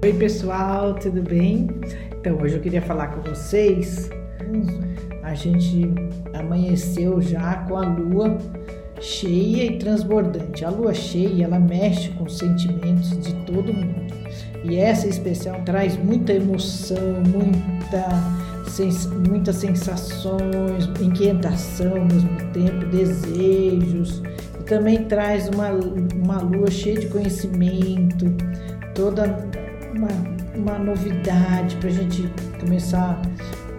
Oi pessoal, tudo bem? Então hoje eu queria falar com vocês. A gente amanheceu já com a lua cheia e transbordante. A lua cheia ela mexe com os sentimentos de todo mundo e essa especial traz muita emoção, muita sens muitas sensações, inquietação ao mesmo tempo, desejos e também traz uma, uma lua cheia de conhecimento, toda uma, uma novidade para a gente começar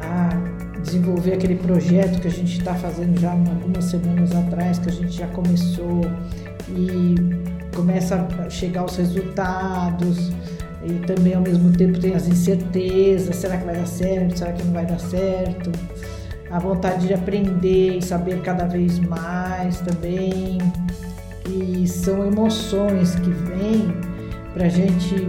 a desenvolver aquele projeto que a gente está fazendo já algumas semanas atrás, que a gente já começou e começa a chegar os resultados e também ao mesmo tempo tem as incertezas, será que vai dar certo, será que não vai dar certo? A vontade de aprender e saber cada vez mais também. E são emoções que vêm para a gente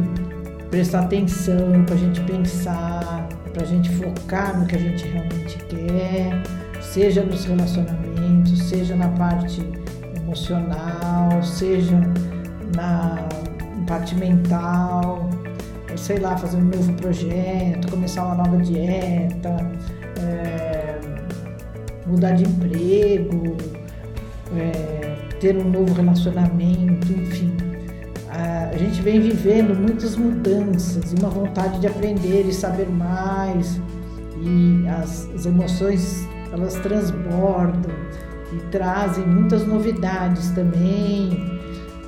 prestar atenção, para a gente pensar, para a gente focar no que a gente realmente quer, seja nos relacionamentos, seja na parte emocional, seja na parte mental, sei lá, fazer um novo projeto, começar uma nova dieta, é, mudar de emprego, é, ter um novo relacionamento, enfim a gente vem vivendo muitas mudanças e uma vontade de aprender e saber mais e as, as emoções elas transbordam e trazem muitas novidades também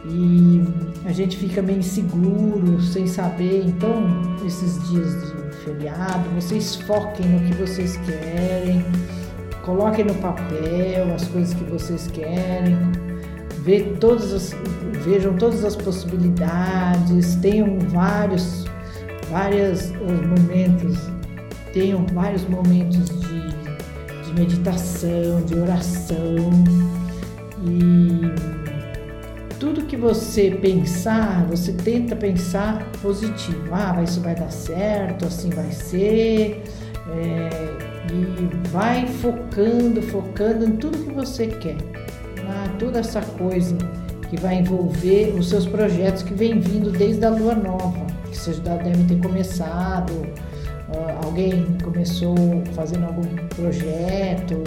e a gente fica meio inseguro, sem saber. Então, esses dias de feriado, vocês foquem no que vocês querem, coloquem no papel as coisas que vocês querem, Ver todas as, vejam todas as possibilidades, tenham vários, vários momentos, tenham vários momentos de, de meditação, de oração e tudo que você pensar, você tenta pensar positivo. Ah, isso vai dar certo, assim vai ser. É, e vai focando, focando em tudo que você quer toda essa coisa que vai envolver os seus projetos que vem vindo desde a lua nova, que vocês devem ter começado, uh, alguém começou fazendo algum projeto,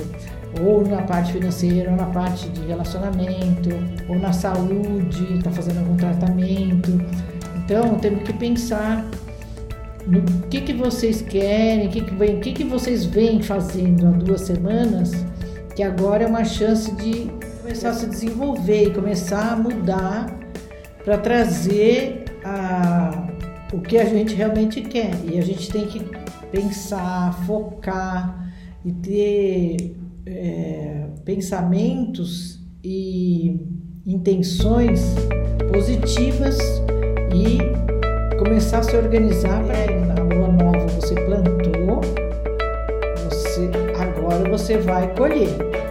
ou na parte financeira, ou na parte de relacionamento, ou na saúde, está fazendo algum tratamento. Então temos que pensar no que, que vocês querem, o que, que, que, que vocês vêm fazendo há duas semanas, que agora é uma chance de começar a se desenvolver e começar a mudar para trazer a, o que a gente realmente quer. E a gente tem que pensar, focar e ter é, pensamentos e intenções positivas e começar a se organizar para na lua nova você plantou, você agora você vai colher.